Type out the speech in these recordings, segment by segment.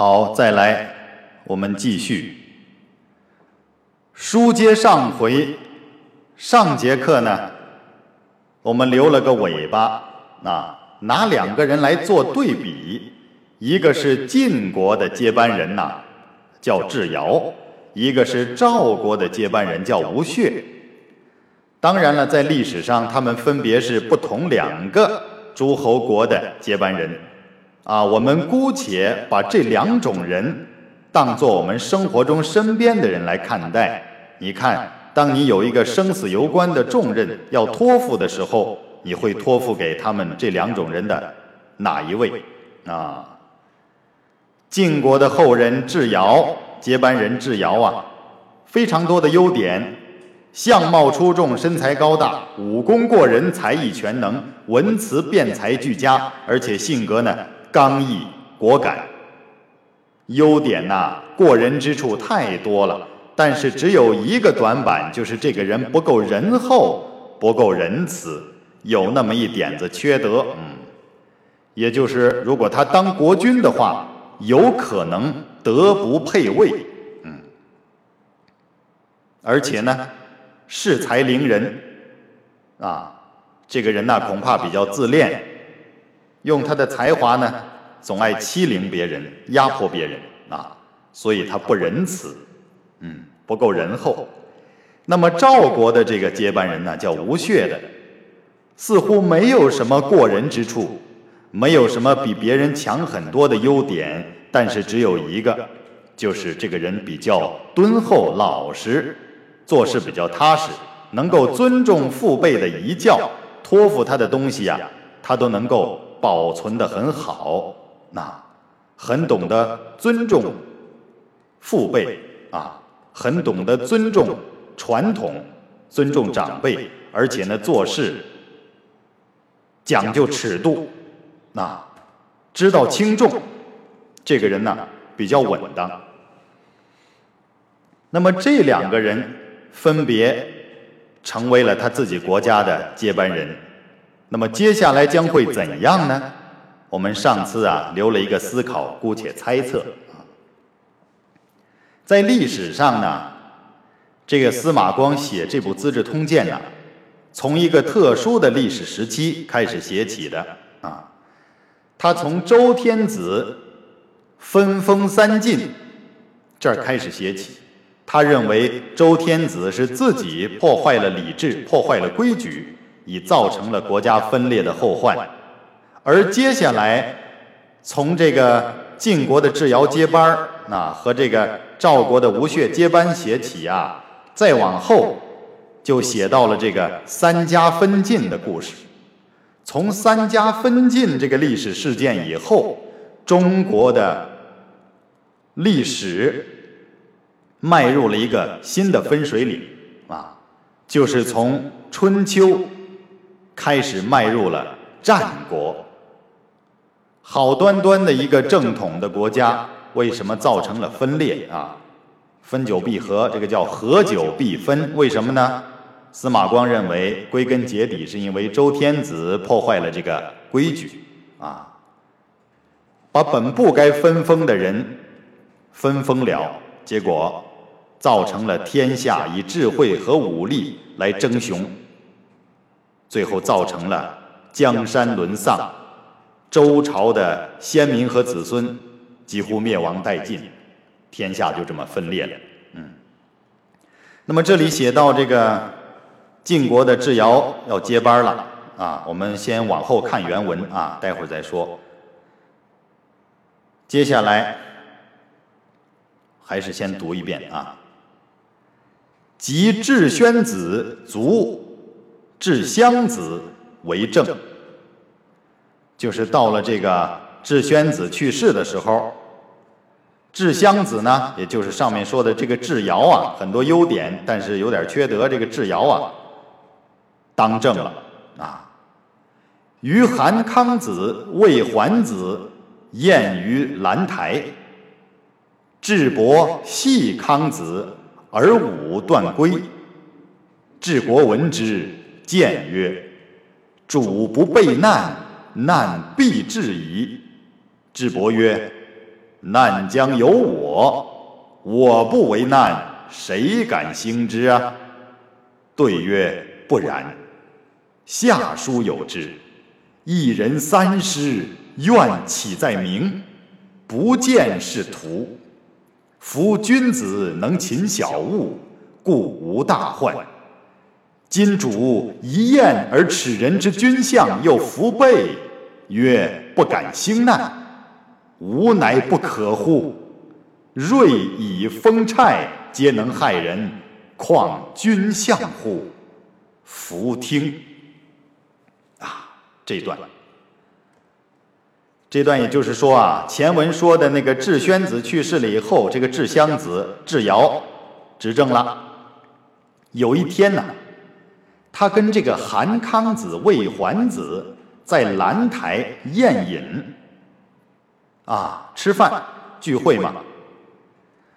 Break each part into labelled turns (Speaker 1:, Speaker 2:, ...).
Speaker 1: 好，再来，我们继续。书接上回，上节课呢，我们留了个尾巴，啊，拿两个人来做对比，一个是晋国的接班人呐，叫智尧；一个是赵国的接班人，叫吴穴。当然了，在历史上，他们分别是不同两个诸侯国的接班人，啊，我们姑且把这两种人当做我们生活中身边的人来看待。你看，当你有一个生死攸关的重任要托付的时候，你会托付给他们这两种人的哪一位？啊，晋国的后人智尧，接班人智尧啊，非常多的优点。相貌出众，身材高大，武功过人，才艺全能，文辞辩才俱佳，而且性格呢刚毅果敢。优点呐，过人之处太多了，但是只有一个短板，就是这个人不够仁厚，不够仁慈，有那么一点子缺德。嗯，也就是如果他当国君的话，有可能德不配位。嗯，而且呢。恃才凌人，啊，这个人呢恐怕比较自恋，用他的才华呢，总爱欺凌别人、压迫别人啊，所以他不仁慈，嗯，不够仁厚。那么赵国的这个接班人呢，叫吴越的，似乎没有什么过人之处，没有什么比别人强很多的优点，但是只有一个，就是这个人比较敦厚老实。做事比较踏实，能够尊重父辈的遗教，托付他的东西呀，他都能够保存的很好。那很懂得尊重父辈啊，很懂得尊重传统，尊重长辈，而且呢做事讲究尺度，那知道轻重，这个人呢比较稳当。那么这两个人。分别成为了他自己国家的接班人，那么接下来将会怎样呢？我们上次啊留了一个思考，姑且猜测啊。在历史上呢，这个司马光写这部《资治通鉴》呢，从一个特殊的历史时期开始写起的啊。他从周天子分封三晋这儿开始写起。他认为周天子是自己破坏了礼制，破坏了规矩，已造成了国家分裂的后患。而接下来，从这个晋国的智尧接班儿，那和这个赵国的吴越接班写起啊，再往后就写到了这个三家分晋的故事。从三家分晋这个历史事件以后，中国的历史。迈入了一个新的分水岭啊，就是从春秋开始迈入了战国。好端端的一个正统的国家，为什么造成了分裂啊？分久必合，这个叫合久必分。为什么呢？司马光认为，归根结底是因为周天子破坏了这个规矩啊，把本不该分封的人分封了，结果。造成了天下以智慧和武力来争雄，最后造成了江山沦丧，周朝的先民和子孙几乎灭亡殆尽，天下就这么分裂了。嗯，那么这里写到这个晋国的智尧要接班了啊，我们先往后看原文啊，待会儿再说。接下来还是先读一遍啊。即智宣子卒，智襄子为政。就是到了这个智宣子去世的时候，智襄子呢，也就是上面说的这个智尧啊，很多优点，但是有点缺德。这个智尧啊，当政了啊。于韩康子、魏桓子宴于兰台，智伯系康子。而武断归，治国闻之，谏曰：“主不备难，难必至矣。”智伯曰：“难将有我，我不为难，谁敢兴之啊？”对曰：“不然。下书有之，一人三师，愿岂在明？不见是徒。夫君子能勤小物，故无大患。今主一宴而耻人之君相，又服备，曰不敢兴难。吾乃不可乎？锐以风虿，皆能害人，况君相乎？弗听。啊，这段，这段也就是说啊，前文说的那个智宣子去世了以后，这个智襄子智瑶执政了。有一天呢。他跟这个韩康子、魏桓子在兰台宴饮，啊，吃饭聚会嘛。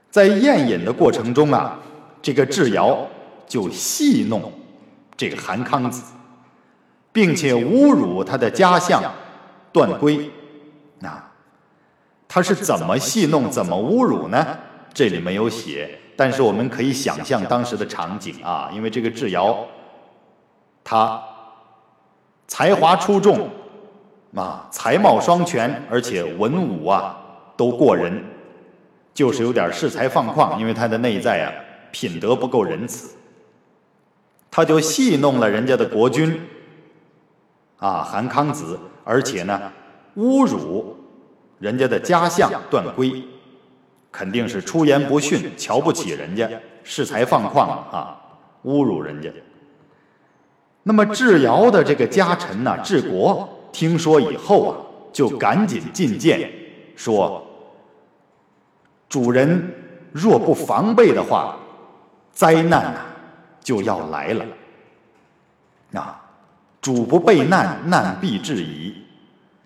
Speaker 1: 在宴饮的过程中啊，这个智瑶就戏弄这个韩康子，并且侮辱他的家相段圭。啊，他是怎么戏弄、怎么侮辱呢？这里没有写，但是我们可以想象当时的场景啊，因为这个智瑶。他才华出众，啊，才貌双全，而且文武啊都过人，就是有点恃才放旷，因为他的内在啊品德不够仁慈，他就戏弄了人家的国君，啊，韩康子，而且呢侮辱人家的家相段圭，肯定是出言不逊，瞧不起人家，恃才放旷啊，侮辱人家。那么智瑶的这个家臣呢，智国听说以后啊，就赶紧进谏说：“主人若不防备的话，灾难呐就要来了。啊，主不备难，难必至矣。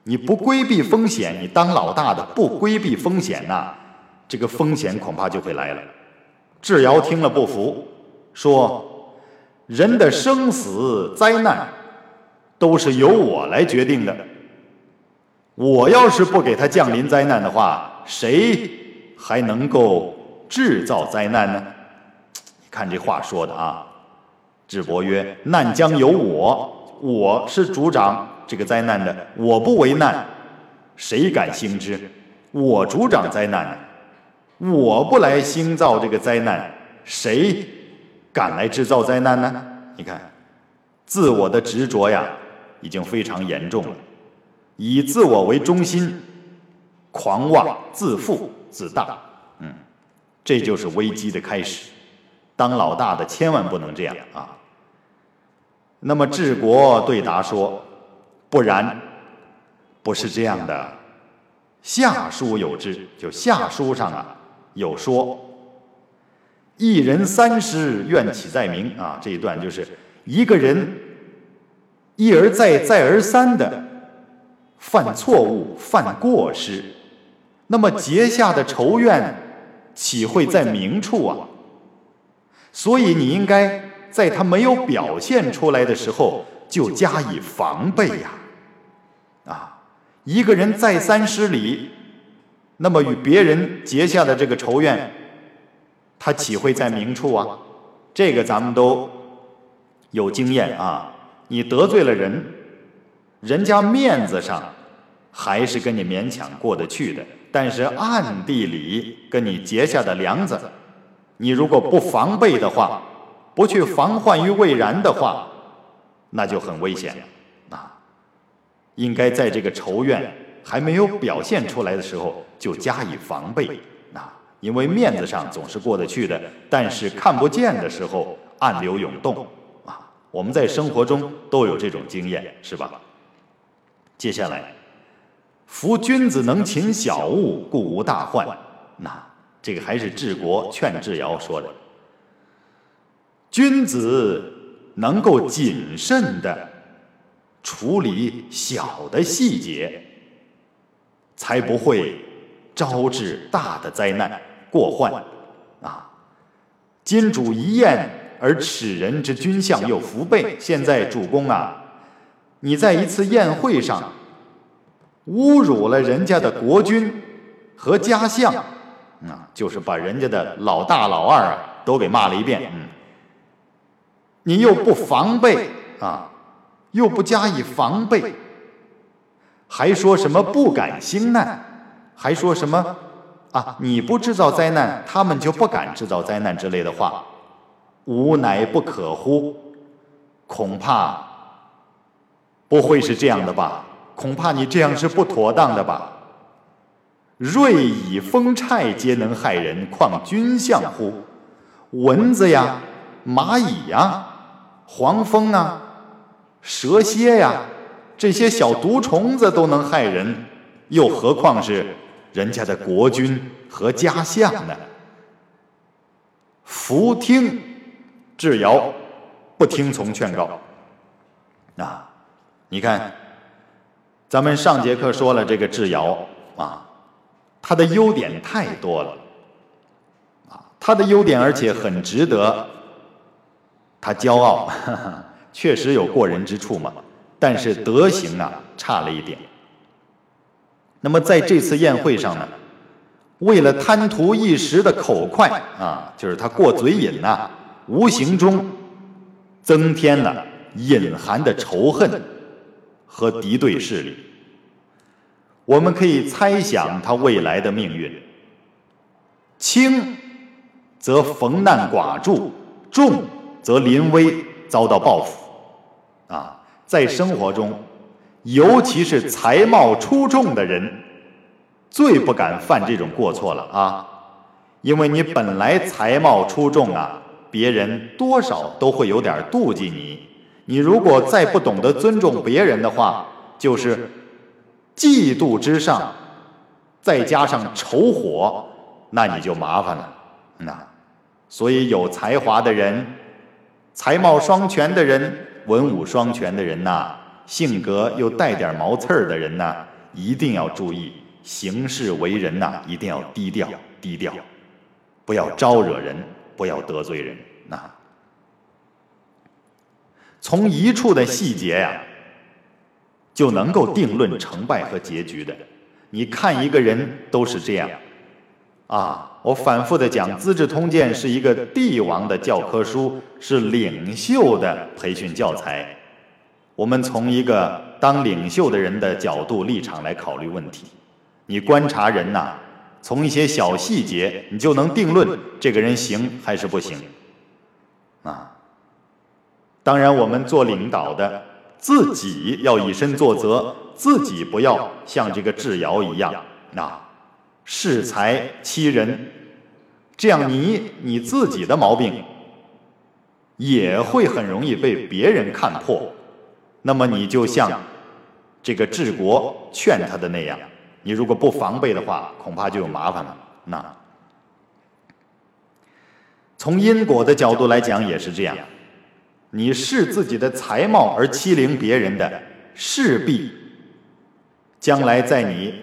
Speaker 1: 你不规避风险，你当老大的不规避风险呐，这个风险恐怕就会来了。”智瑶听了不服，说。人的生死灾难都是由我来决定的。我要是不给他降临灾难的话，谁还能够制造灾难呢？你看这话说的啊！智伯曰：“难将由我，我是主掌这个灾难的，我不为难，谁敢兴之？我主掌灾难，我不来兴造这个灾难，谁？”敢来制造灾难呢？你看，自我的执着呀，已经非常严重了。以自我为中心，狂妄自负自大，嗯，这就是危机的开始。当老大的千万不能这样啊。那么治国对答说：“不然，不是这样的。下书有之，就下书上啊有说。”一人三失，愿岂在明啊！这一段就是一个人一而再、再而三的犯错误、犯过失，那么结下的仇怨岂会在明处啊？所以你应该在他没有表现出来的时候就加以防备呀！啊，一个人再三失礼，那么与别人结下的这个仇怨。他岂会在明处啊？这个咱们都有经验啊。你得罪了人，人家面子上还是跟你勉强过得去的，但是暗地里跟你结下的梁子，你如果不防备的话，不去防患于未然的话，那就很危险了啊。应该在这个仇怨还没有表现出来的时候就加以防备。因为面子上总是过得去的，但是看不见的时候暗流涌动啊！我们在生活中都有这种经验，是吧？接下来，夫君子能勤小物，故无大患。那这个还是治国劝智尧说的，君子能够谨慎的处理小的细节，才不会招致大的灾难。过患，啊！今主一宴而耻人之君相又服备。现在主公啊，你在一次宴会上侮辱了人家的国君，和家相，啊，就是把人家的老大老二啊都给骂了一遍。嗯，你又不防备啊，又不加以防备，还说什么不敢兴难，还说什么啊，你不制造灾难，他们就不敢制造灾难之类的话，吾乃不可乎？恐怕不会是这样的吧？恐怕你这样是不妥当的吧？瑞蚁蜂虿皆能害人，况君相乎？蚊子呀，蚂蚁呀，黄蜂啊，蛇蝎呀，这些小毒虫子都能害人，又何况是人家的国君和家相呢？弗听智尧不听从劝告。啊，你看。咱们上节课说了这个智尧啊，他的优点太多了，啊，他的优点而且很值得他骄傲，确实有过人之处嘛，但是德行啊差了一点。那么在这次宴会上呢，为了贪图一时的口快啊，就是他过嘴瘾呐，无形中增添了隐含的仇恨和敌对势力。我们可以猜想他未来的命运。轻则逢难寡助，重则临危遭到报复。啊，在生活中，尤其是才貌出众的人，最不敢犯这种过错了啊！因为你本来才貌出众啊，别人多少都会有点妒忌你。你如果再不懂得尊重别人的话，就是。嫉妒之上，再加上仇火，那你就麻烦了。那，所以有才华的人、才貌双全的人、文武双全的人呐，性格又带点毛刺儿的人呢，一定要注意行事为人呐，一定要低调低调，不要招惹人，不要得罪人。那，从一处的细节呀。就能够定论成败和结局的。你看一个人都是这样，啊，我反复的讲，《资治通鉴》是一个帝王的教科书，是领袖的培训教材。我们从一个当领袖的人的角度立场来考虑问题。你观察人呐，从一些小细节，你就能定论这个人行还是不行。啊，当然，我们做领导的。自己要以身作则，自己不要像这个智尧一样，啊，恃才欺人，这样你你自己的毛病也会很容易被别人看破。那么你就像这个治国劝他的那样，你如果不防备的话，恐怕就有麻烦了。那从因果的角度来讲，也是这样。你视自己的才貌而欺凌别人的，势必将来在你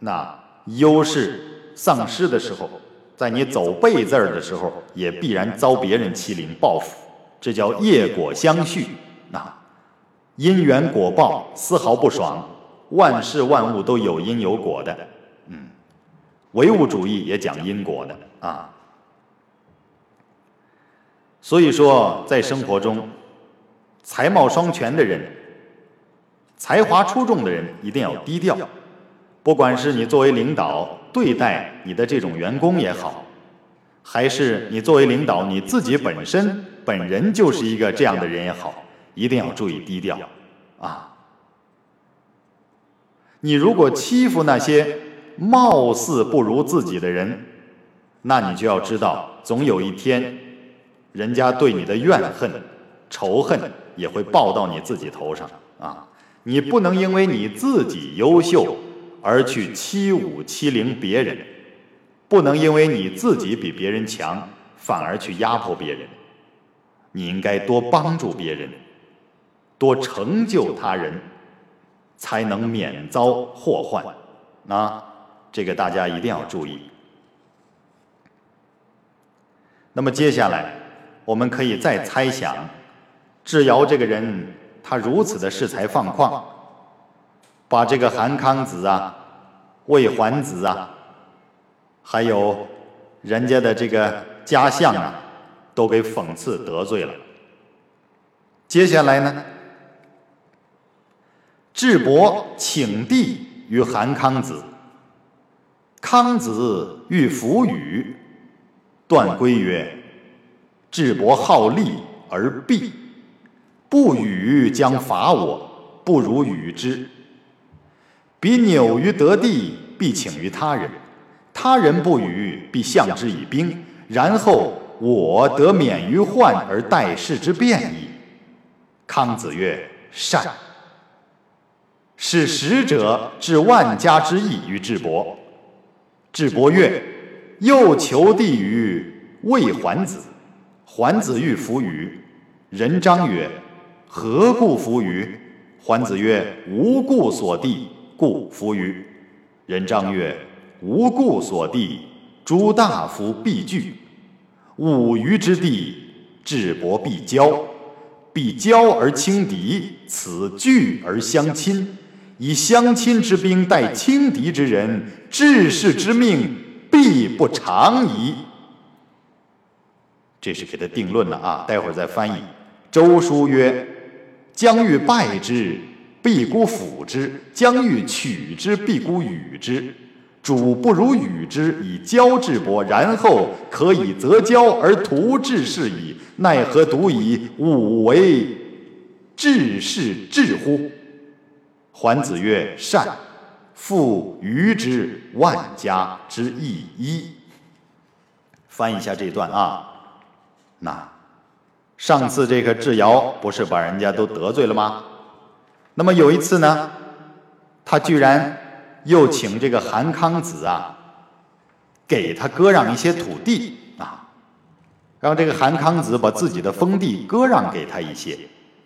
Speaker 1: 那优势丧失的时候，在你走背字儿的时候，也必然遭别人欺凌报复。这叫业果相续，那因缘果报丝毫不爽。万事万物都有因有果的，嗯，唯物主义也讲因果的啊。所以说，在生活中，才貌双全的人、才华出众的人一定要低调。不管是你作为领导对待你的这种员工也好，还是你作为领导你自己本身本人就是一个这样的人也好，一定要注意低调啊！你如果欺负那些貌似不如自己的人，那你就要知道，总有一天。人家对你的怨恨、仇恨也会报到你自己头上啊！你不能因为你自己优秀而去欺侮欺凌别人，不能因为你自己比别人强反而去压迫别人。你应该多帮助别人，多成就他人，才能免遭祸患。啊，这个大家一定要注意。那么接下来。我们可以再猜想，智尧这个人，他如此的恃才放旷，把这个韩康子啊、魏桓子啊还有人家的这个家相啊，都给讽刺得罪了。接下来呢，智伯请帝于韩康子，康子欲弗与，段归曰：“智伯好利而弊，不与将伐我，不如与之。彼纽于得地，必请于他人。”他人不与，必向之以兵，然后我得免于患而待事之变矣。康子曰：“善。”使使者至万家之邑于智伯。智伯曰：“又求地于魏桓子。”桓子欲弗与。人章曰：“何故弗与？”桓子曰：“无故所地，故弗与。”人章曰。无故所地，诸大夫必惧；五余之地，智伯必骄。必骄而轻敌，此惧而相亲。以相亲之兵待轻敌之人，治世之命必不长矣。这是给他定论了啊！待会儿再翻译。周书曰：“将欲败之，必孤辅之；将欲取之，必孤与之。”主不如与之以交智伯，然后可以择交而图治世矣。奈何独以吾为治世智乎？桓子曰：“善。”复于之万家之一一。翻译一下这段啊。那上次这个智瑶不是把人家都得罪了吗？那么有一次呢，他居然。又请这个韩康子啊，给他割让一些土地啊，让这个韩康子把自己的封地割让给他一些。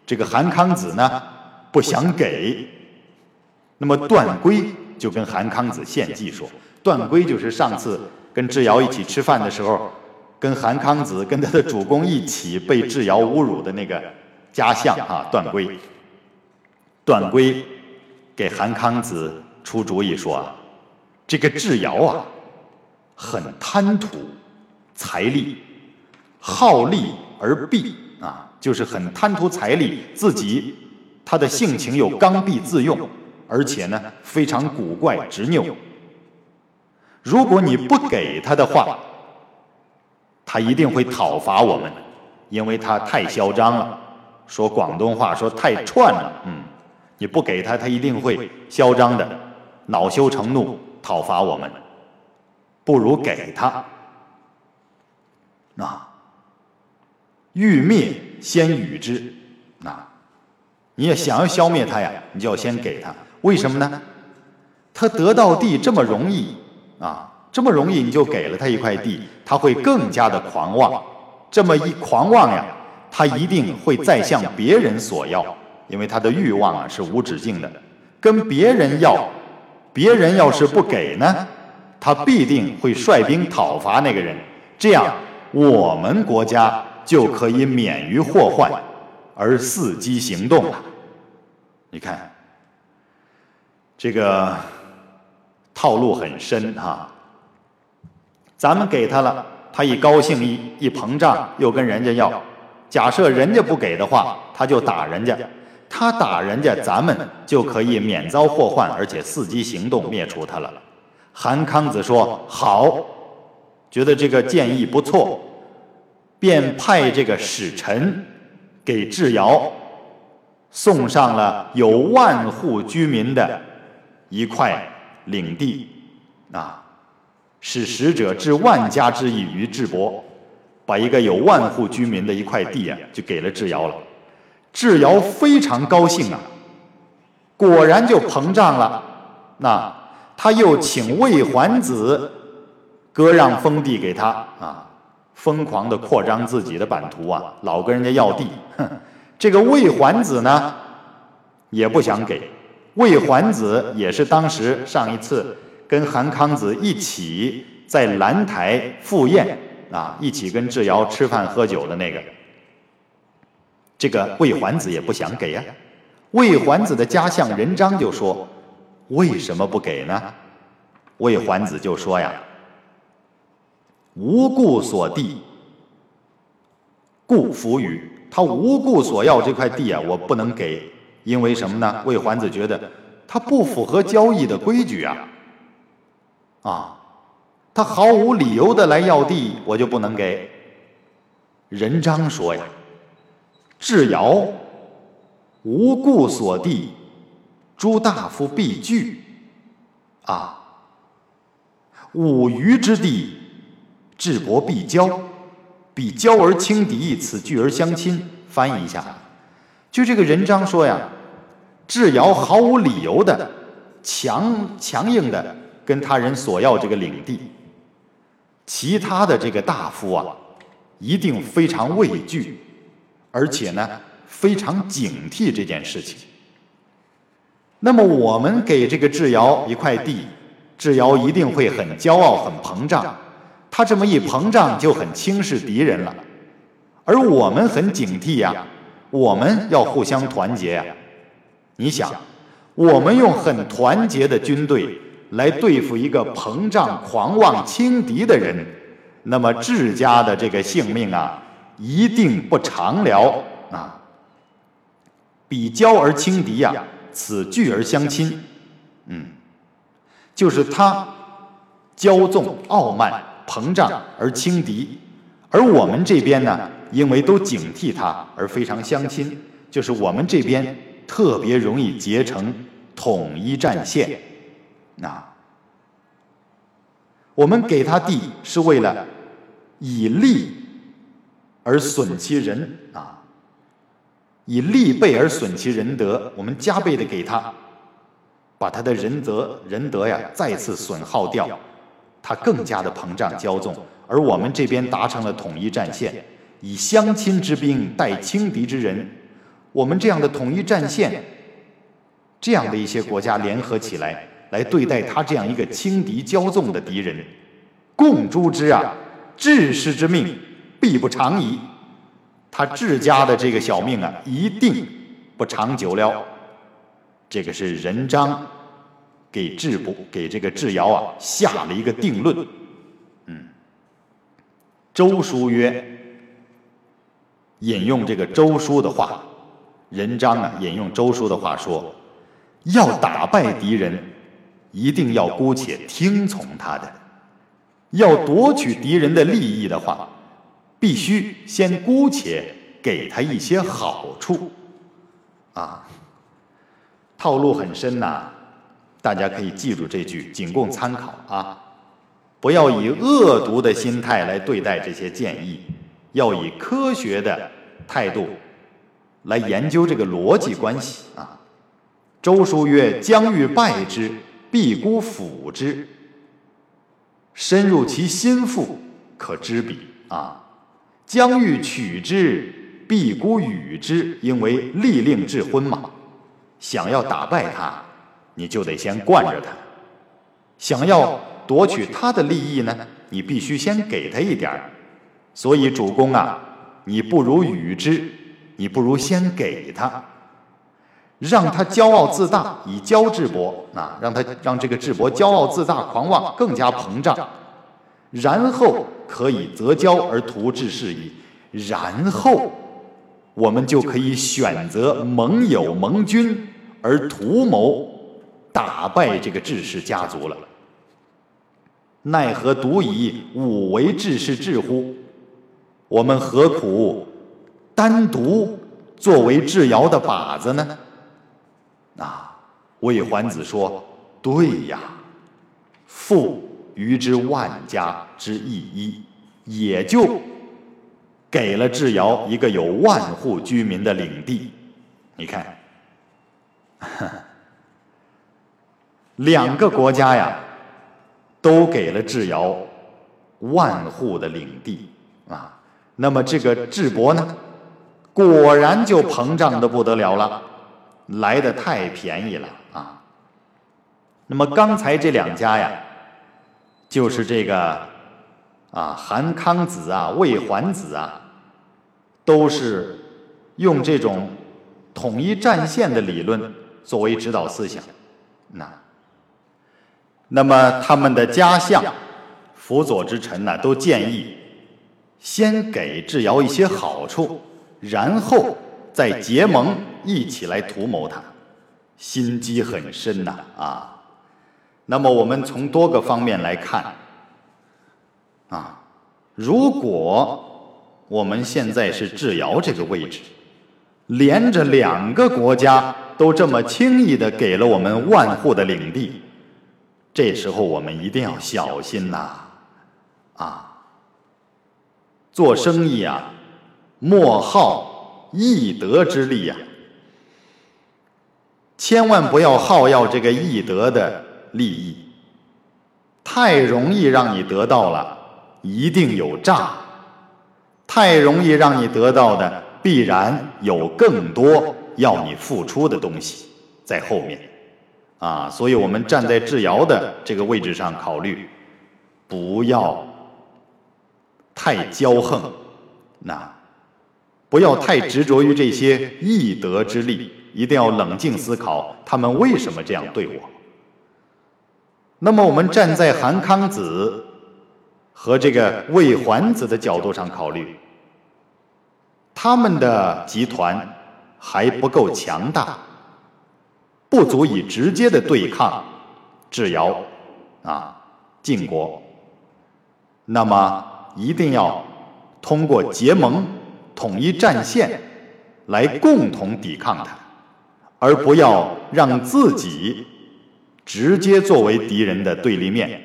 Speaker 1: 这个韩康子呢不想给，那么段圭就跟韩康子献计说，段圭就是上次跟智瑶一起吃饭的时候，跟韩康子跟他的主公一起被智瑶侮辱的那个家相啊，段圭。段圭给韩康子。出主意说啊，这个智瑶啊，很贪图财力，好利而弊啊，就是很贪图财力，自己他的性情又刚愎自用，而且呢非常古怪执拗。如果你不给他的话，他一定会讨伐我们，因为他太嚣张了。说广东话说太串了，嗯，你不给他，他一定会嚣张的。恼羞成怒，讨伐我们，不如给他。那欲灭先与之，那你也想要消灭他呀，你就要先给他。为什么呢？他得到地这么容易啊，这么容易你就给了他一块地，他会更加的狂妄。这么一狂妄呀，他一定会再向别人索要，因为他的欲望啊是无止境的，跟别人要。别人要是不给呢，他必定会率兵讨伐那个人，这样我们国家就可以免于祸患，而伺机行动了。你看，这个套路很深哈。咱们给他了，他一高兴一一膨胀，又跟人家要。假设人家不给的话，他就打人家。他打人家，咱们就可以免遭祸患，而且伺机行动灭除他了。韩康子说好，觉得这个建议不错，便派这个使臣给智瑶送上了有万户居民的一块领地啊，使使者置万家之邑于智伯，把一个有万户居民的一块地啊，就给了智瑶了。智瑶非常高兴啊，果然就膨胀了。那他又请魏桓子割让封地给他啊，疯狂的扩张自己的版图啊，老跟人家要地。哼，这个魏桓子呢，也不想给。魏桓子也是当时上一次跟韩康子一起在兰台赴宴啊，一起跟智瑶吃饭喝酒的那个。这个魏桓子也不想给呀，魏桓子的家相任章就说：“为什么不给呢？”魏桓子就说：“呀，无故所地，故弗予。他无故索要这块地啊，我不能给，因为什么呢？魏桓子觉得他不符合交易的规矩啊，啊，他毫无理由的来要地，我就不能给。人章说呀：“智尧无故所地，诸大夫必惧啊。五余之地，智伯必交。”比交而轻敌，此聚而相亲。翻译一下，就这个人章说呀，智瑶毫无理由的强强硬的跟他人索要这个领地，其他的这个大夫啊，一定非常畏惧，而且呢非常警惕这件事情。那么我们给这个智瑶一块地，智瑶一定会很骄傲、很膨胀。他这么一膨胀，就很轻视敌人了，而我们很警惕呀，我们要互相团结呀。你想，我们用很团结的军队来对付一个膨胀、狂妄、轻敌的人，那么智家的这个性命啊，一定不长了啊。比骄而轻敌呀，此惧而相亲，嗯，就是他骄纵傲慢。膨胀而轻敌，而我们这边呢，因为都警惕他而非常相亲，就是我们这边特别容易结成统一战线。啊，我们给他地是为了以利而损其仁啊，以利倍而损其仁德，我们加倍的给他，把他的仁德仁德呀再次损耗掉。他更加的膨胀骄纵，而我们这边达成了统一战线，以相亲之兵待轻敌之人。我们这样的统一战线，这样的一些国家联合起来，来对待他这样一个轻敌骄纵的敌人，共诛之啊！治世之命，必不长矣。他治家的这个小命啊，一定不长久了。这个是人章。给智伯给这个智尧啊下了一个定论，嗯，周书曰，引用这个周书的话，人章啊引用周书的话说，要打败敌人，一定要姑且听从他的；要夺取敌人的利益的话，必须先姑且给他一些好处，啊，套路很深呐。大家可以记住这句，仅供参考啊！不要以恶毒的心态来对待这些建议，要以科学的态度来研究这个逻辑关系啊。周书曰：“将欲败之，必孤辅之，深入其心腹，可知彼啊。将欲取之，必孤与之，因为利令智昏嘛。想要打败他。”你就得先惯着他，想要夺取他的利益呢，你必须先给他一点儿。所以主公啊，你不如与之，你不如先给他，让他骄傲自大，以骄治伯啊，让他让这个智伯骄傲自大、狂妄，更加膨胀，然后可以择骄而图治事矣。然后我们就可以选择盟友盟军而图谋。打败这个智氏家族了，奈何独以武为智氏智乎？我们何苦单独作为智尧的靶子呢？啊，魏桓子说：“对呀，富于之万家之一一，也就给了智瑶一个有万户居民的领地。你看。”两个国家呀，都给了智瑶万户的领地。那么这个智伯呢，果然就膨胀的不得了了，来的太便宜了啊。那么刚才这两家呀，就是这个啊，韩康子啊，魏桓子啊，都是用这种统一战线的理论作为指导思想，那。那么他们的家相辅佐之臣呢，都建议先给智瑶一些好处，然后再结盟一起来图谋他，心机很深呐啊。那么我们从多个方面来看，啊，如果我们现在是智瑶这个位置，连着两个国家都这么轻易的给了我们万户的领地。这时候我们一定要小心呐，啊，做生意啊，莫耗易得之利呀，千万不要耗要这个易得的利益，太容易让你得到了，一定有诈；太容易让你得到的，必然有更多要你付出的东西在后面。啊，所以我们站在智瑶的这个位置上考虑，不要太骄横，那不要太执着于这些易得之利，一定要冷静思考他们为什么这样对我。那么我们站在韩康子和这个魏桓子的角度上考虑，他们的集团还不够强大。不足以直接的对抗智瑶啊晋国，那么一定要通过结盟、统一战线来共同抵抗他，而不要让自己直接作为敌人的对立面，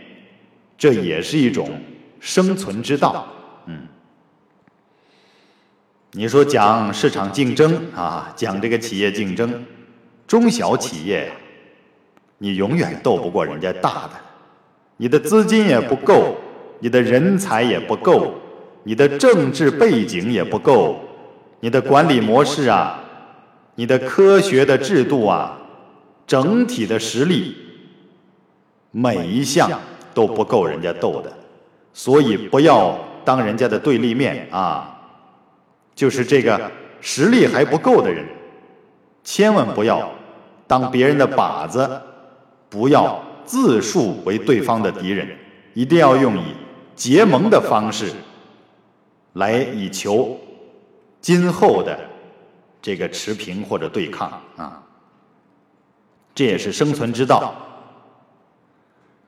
Speaker 1: 这也是一种生存之道。嗯，你说讲市场竞争啊，讲这个企业竞争。中小企业，你永远斗不过人家大的，你的资金也不够，你的人才也不够，你的政治背景也不够，你的管理模式啊，你的科学的制度啊，整体的实力，每一项都不够人家斗的，所以不要当人家的对立面啊，就是这个实力还不够的人，千万不要。当别人的靶子，不要自述为对方的敌人，一定要用以结盟的方式，来以求今后的这个持平或者对抗啊，这也是生存之道。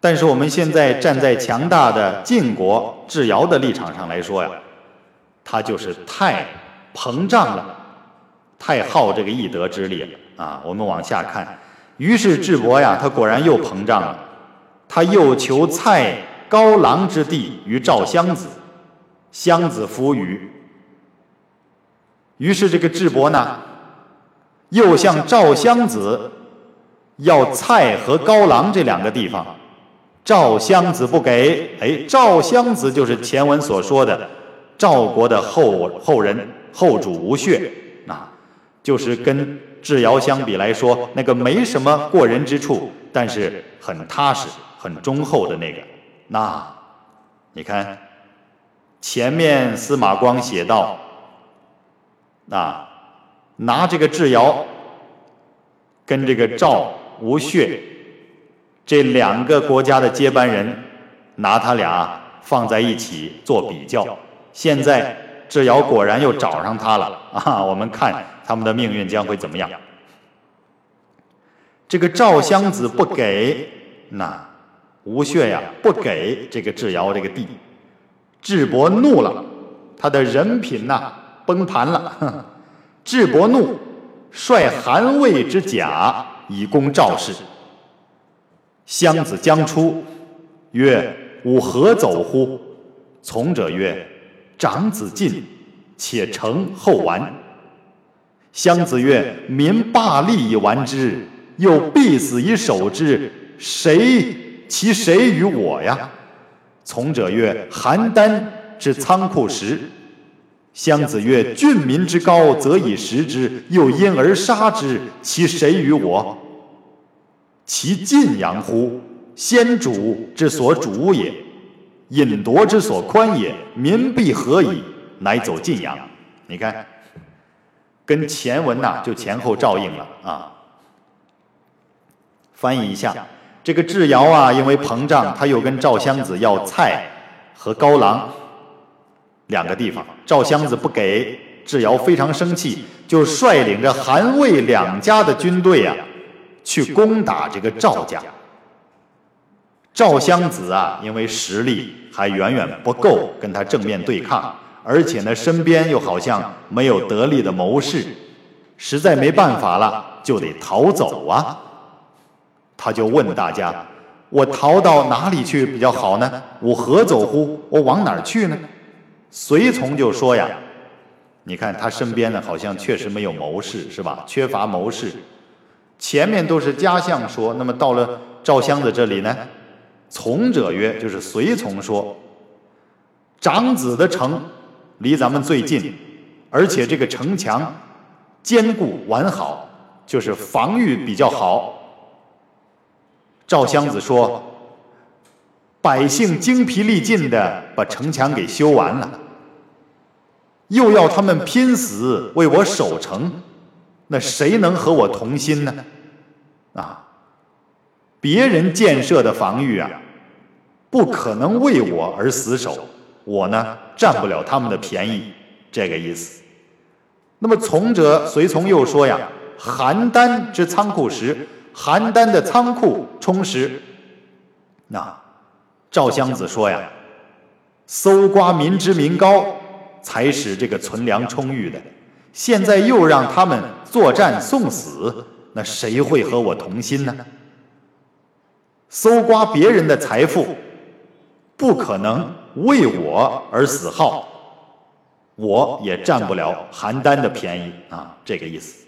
Speaker 1: 但是我们现在站在强大的晋国智瑶的立场上来说呀，他就是太膨胀了，太耗这个义德之力了。啊，我们往下看，于是智伯呀，他果然又膨胀了，他又求蔡高郎之地于赵襄子，襄子弗与。于是这个智伯呢，又向赵襄子要蔡和高郎这两个地方，赵襄子不给。哎，赵襄子就是前文所说的赵国的后后人后主吴穴，啊，就是跟。智瑶相比来说，那个没什么过人之处，但是很踏实、很忠厚的那个。那你看，前面司马光写道：“那，拿这个智瑶跟这个赵、吴越这两个国家的接班人，拿他俩放在一起做比较。现在智瑶果然又找上他了啊！我们看。”他们的命运将会怎么样？这个赵襄子不给，那吴穴呀不给这个智瑶这个地，智伯怒了，他的人品呐崩盘了。智伯怒，率韩魏之甲以攻赵氏。襄子将出，曰：“吾何走乎？”从者曰：“长子进，且成后完。”襄子曰：“民罢利以完之，又必死以守之，谁其谁与我呀？”从者曰：“邯郸之仓库食。”襄子曰：“郡民之高，则以食之，又因而杀之，其谁与我？其晋阳乎？先主之所主也，引夺之所宽也，民必何矣？乃走晋阳。”你看。跟前文呐就前后照应了啊。翻译一下，这个智瑶啊，因为膨胀，他又跟赵襄子要菜和高郎两个地方。赵襄子不给，智瑶非常生气，就率领着韩魏两家的军队啊，去攻打这个赵家。赵襄子啊，因为实力还远远不够跟他正面对抗，而且呢，身边又好像没有得力的谋士，实在没办法了，就得逃走啊。他就问大家：“我逃到哪里去比较好呢？我何走乎？我往哪儿去呢？”随从就说呀：“你看他身边呢，好像确实没有谋士，是吧？缺乏谋士。前面都是家相说，那么到了赵襄子这里呢，从者曰，就是随从说，长子的城离咱们最近，而且这个城墙坚固完好，就是防御比较好。赵襄子说。”百姓精疲力尽的把城墙给修完了，又要他们拼死为我守城，那谁能和我同心呢？啊，别人建设的防御啊，不可能为我而死守，我呢占不了他们的便宜，这个意思。那么从者随从又说呀，邯郸之仓库实，邯郸的仓库充实，那。赵襄子说呀：“搜刮民脂民膏，才使这个存粮充裕的。现在又让他们作战送死，那谁会和我同心呢？搜刮别人的财富，不可能为我而死耗，我也占不了邯郸的便宜啊！这个意思。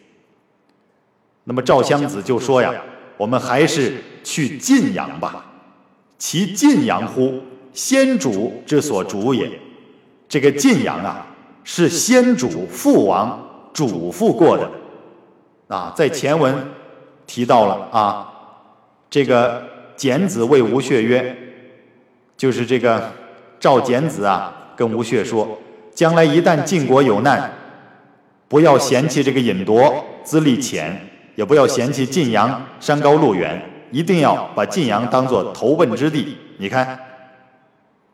Speaker 1: 那么赵襄子就说呀：‘我们还是去晋阳吧。’”其晋阳乎？先主之所主也。这个晋阳啊，是先主父王嘱咐过的啊。在前文提到了啊，这个简子谓吴穴曰，就是这个赵简子啊，跟吴穴说，将来一旦晋国有难，不要嫌弃这个尹铎资历浅，也不要嫌弃晋阳山高路远。一定要把晋阳当做投奔之地。你看，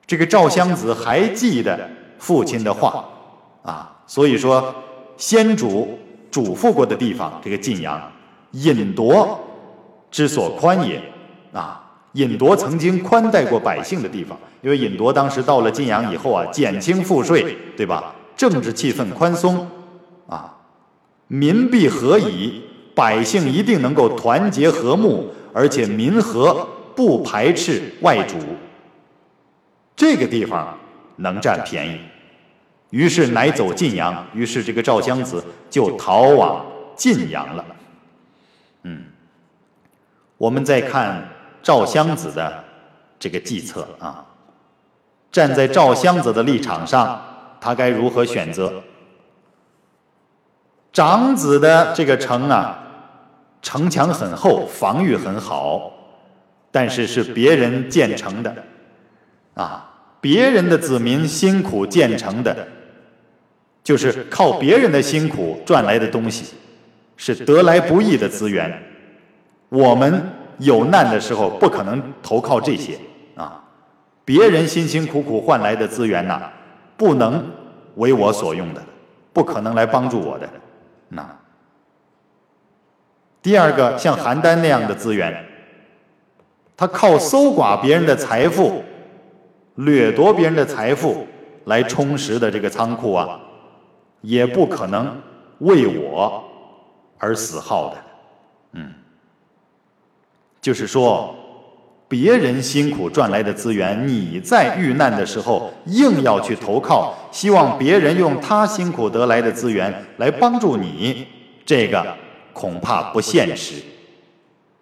Speaker 1: 这个赵襄子还记得父亲的话啊，所以说先主嘱咐过的地方，这个晋阳，尹铎之所宽也啊。尹铎曾经宽待过百姓的地方，因为尹铎当时到了晋阳以后啊，减轻赋税，对吧？政治气氛宽松啊，民必和矣，百姓一定能够团结和睦。而且民和不排斥外主，这个地方能占便宜，于是乃走晋阳。于是这个赵襄子就逃往晋阳了。嗯，我们再看赵襄子的这个计策啊，站在赵襄子的立场上，他该如何选择？长子的这个城啊。城墙很厚，防御很好，但是是别人建成的，啊，别人的子民辛苦建成的，就是靠别人的辛苦赚来的东西，是得来不易的资源。我们有难的时候不可能投靠这些啊，别人辛辛苦苦换来的资源呐，不能为我所用的，不可能来帮助我的，那。第二个像邯郸那样的资源，他靠搜刮别人的财富、掠夺别人的财富来充实的这个仓库啊，也不可能为我而死耗的。嗯，就是说，别人辛苦赚来的资源，你在遇难的时候硬要去投靠，希望别人用他辛苦得来的资源来帮助你，这个。恐怕不现实，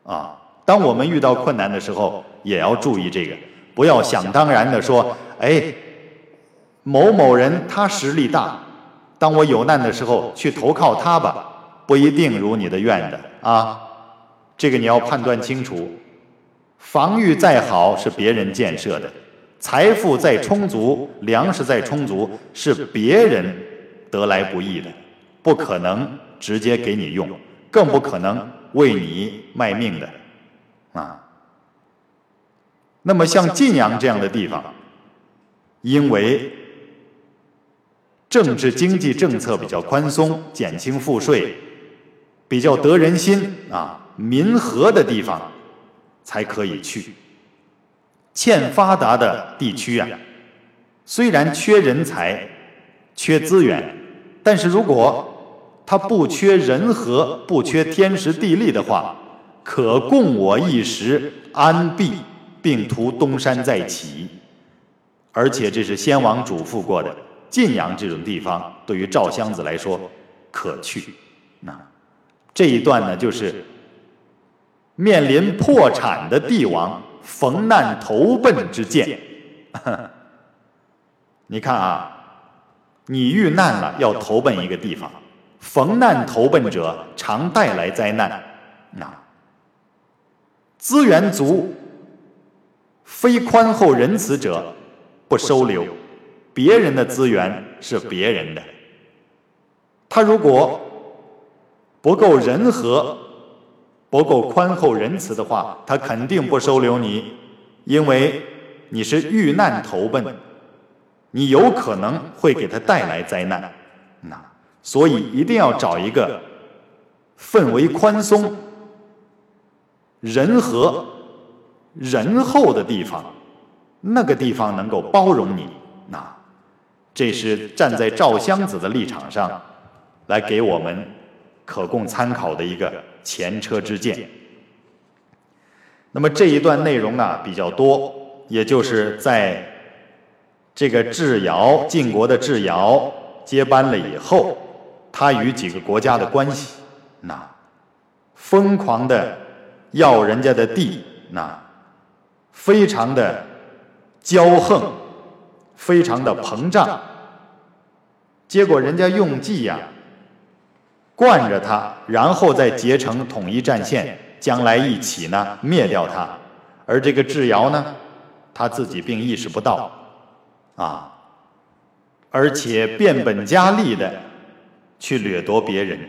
Speaker 1: 啊！当我们遇到困难的时候，也要注意这个，不要想当然的说：“哎，某某人他实力大，当我有难的时候去投靠他吧，不一定如你的愿的啊！”这个你要判断清楚。防御再好是别人建设的，财富再充足，粮食再充足是别人得来不易的，不可能直接给你用。更不可能为你卖命的，啊。那么像晋阳这样的地方，因为政治经济政策比较宽松，减轻赋税，比较得人心啊，民和的地方才可以去。欠发达的地区啊，虽然缺人才、缺资源，但是如果他不缺人和、不缺天时地利的话，可供我一时安避，并图东山再起。而且这是先王嘱咐过的，晋阳这种地方对于赵襄子来说可去。那这一段呢，就是面临破产的帝王。逢难投奔之见，你看啊，你遇难了要投奔一个地方，逢难投奔者常带来灾难。那资源足、非宽厚仁慈者不收留，别人的资源是别人的，他如果不够仁和。不够宽厚仁慈的话，他肯定不收留你，因为你是遇难投奔，你有可能会给他带来灾难。那所以一定要找一个氛围宽松、人和、仁厚的地方，那个地方能够包容你。那这是站在赵襄子的立场上来给我们可供参考的一个。前车之鉴。那么这一段内容啊比较多，也就是在这个智瑶晋国的智瑶接班了以后，他与几个国家的关系，那疯狂的要人家的地，那非常的骄横，非常的膨胀，结果人家用计呀。惯着他，然后再结成统一战线，将来一起呢灭掉他。而这个智瑶呢，他自己并意识不到，啊，而且变本加厉的去掠夺别人。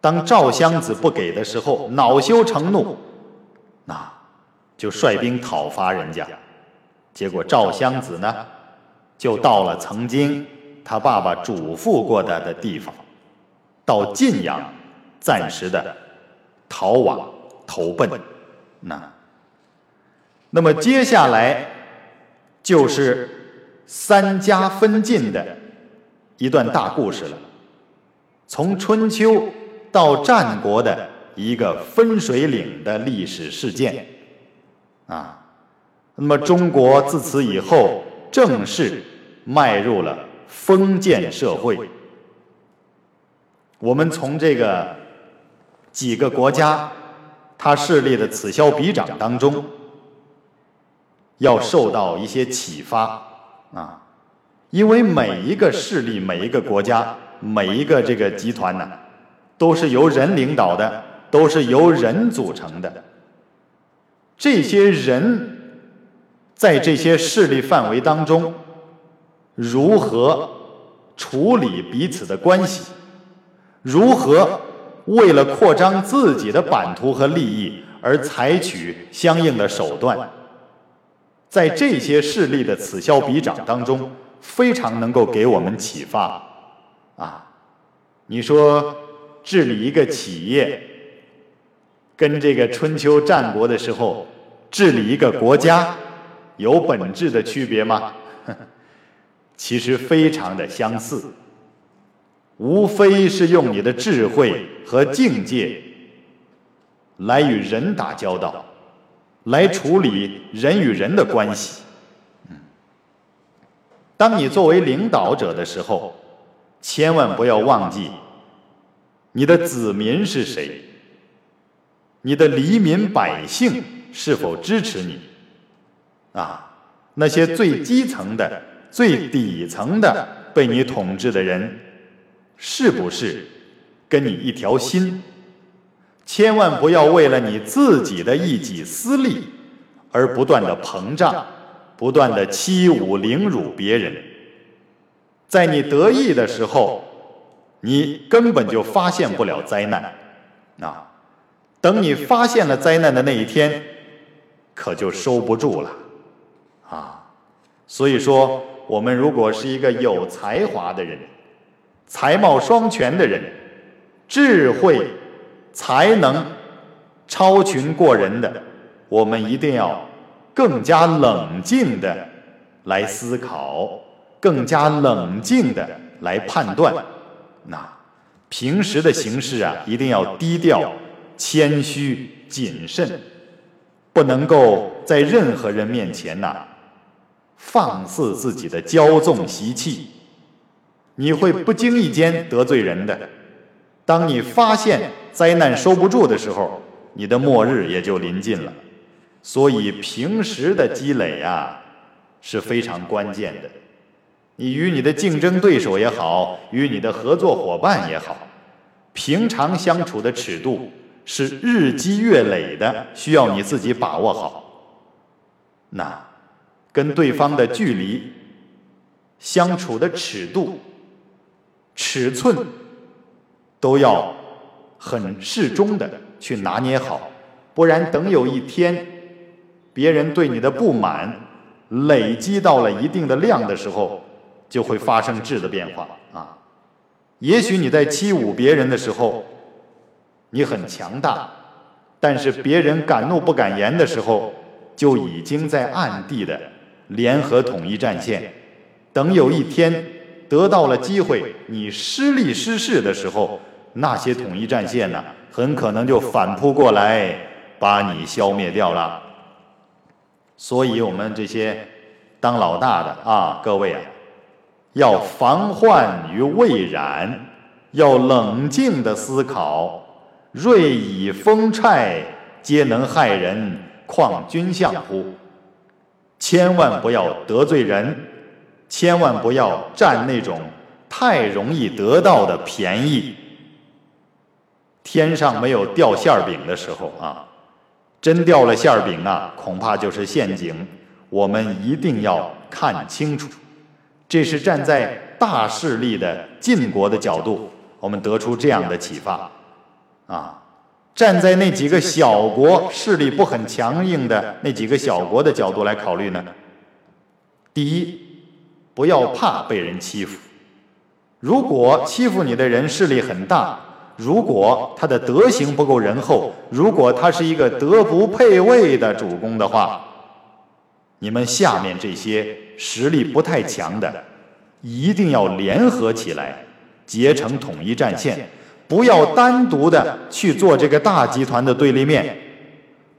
Speaker 1: 当赵襄子不给的时候，恼羞成怒，那就率兵讨伐人家。结果赵襄子呢，就到了曾经他爸爸嘱咐过他的地方。到晋阳，暂时的逃往投奔，那，那么接下来就是三家分晋的一段大故事了，从春秋到战国的一个分水岭的历史事件，啊，那么中国自此以后正式迈入了封建社会。我们从这个几个国家他势力的此消彼长当中，要受到一些启发。啊，因为每一个势力、每一个国家、每一个这个集团呢，都是由人领导的，都是由人组成的。这些人在这些势力范围当中，如何处理彼此的关系？如何为了扩张自己的版图和利益而采取相应的手段？在这些势力的此消彼长当中，非常能够给我们启发。啊，你说治理一个企业，跟这个春秋战国的时候治理一个国家有本质的区别吗？其实非常的相似。无非是用你的智慧和境界来与人打交道，来处理人与人的关系。当你作为领导者的时候，千万不要忘记你的子民是谁，你的黎民百姓是否支持你？啊，那些最基层的、最底层的被你统治的人。是不是跟你一条心？千万不要为了你自己的一己私利而不断的膨胀，不断的欺侮凌辱别人。在你得意的时候，你根本就发现不了灾难。啊，等你发现了灾难的那一天，可就收不住了。啊，所以说，我们如果是一个有才华的人，才貌双全的人，智慧、才能超群过人的，我们一定要更加冷静的来思考，更加冷静的来判断。那平时的行事啊，一定要低调、谦虚、谨慎，不能够在任何人面前呐。放肆自己的骄纵习气，你会不经意间得罪人的。当你发现灾难收不住的时候，你的末日也就临近了。所以平时的积累啊是非常关键的。你与你的竞争对手也好，与你的合作伙伴也好，平常相处的尺度是日积月累的，需要你自己把握好。那。跟对方的距离、相处的尺度、尺寸，都要很适中的去拿捏好，不然等有一天，别人对你的不满累积到了一定的量的时候，就会发生质的变化啊。也许你在欺侮别人的时候，你很强大，但是别人敢怒不敢言的时候，就已经在暗地的。联合统一战线，等有一天得到了机会，你失利失势的时候，那些统一战线呢，很可能就反扑过来，把你消灭掉了。所以，我们这些当老大的啊，各位啊，要防患于未然，要冷静的思考。锐以风踹，皆能害人，况君相乎？千万不要得罪人，千万不要占那种太容易得到的便宜。天上没有掉馅儿饼的时候啊，真掉了馅儿饼啊，恐怕就是陷阱。我们一定要看清楚，这是站在大势力的晋国的角度，我们得出这样的启发啊。站在那几个小国势力不很强硬的那几个小国的角度来考虑呢？第一，不要怕被人欺负。如果欺负你的人势力很大，如果他的德行不够仁厚，如果他是一个德不配位的主公的话，你们下面这些实力不太强的，一定要联合起来，结成统一战线。不要单独的去做这个大集团的对立面，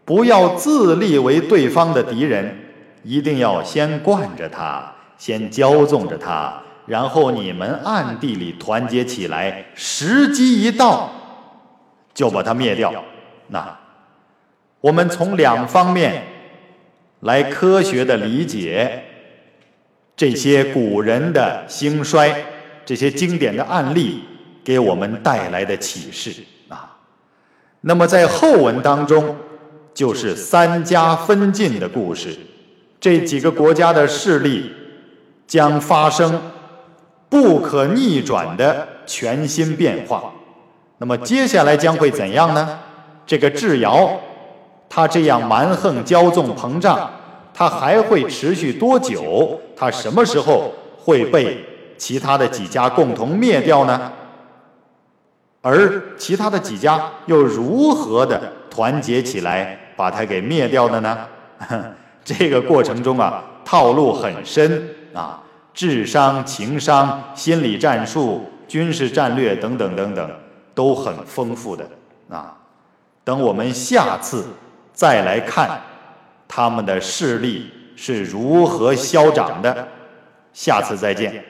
Speaker 1: 不要自立为对方的敌人，一定要先惯着他，先骄纵着他，然后你们暗地里团结起来，时机一到，就把他灭掉。那我们从两方面来科学的理解这些古人的兴衰，这些经典的案例。给我们带来的启示啊，那么在后文当中，就是三家分晋的故事，这几个国家的势力将发生不可逆转的全新变化。那么接下来将会怎样呢？这个智瑶，他这样蛮横、骄纵、膨胀，他还会持续多久？他什么时候会被其他的几家共同灭掉呢？而其他的几家又如何的团结起来把它给灭掉的呢？这个过程中啊，套路很深啊，智商、情商、心理战术、军事战略等等等等都很丰富的啊。等我们下次再来看他们的势力是如何消长的，下次再见。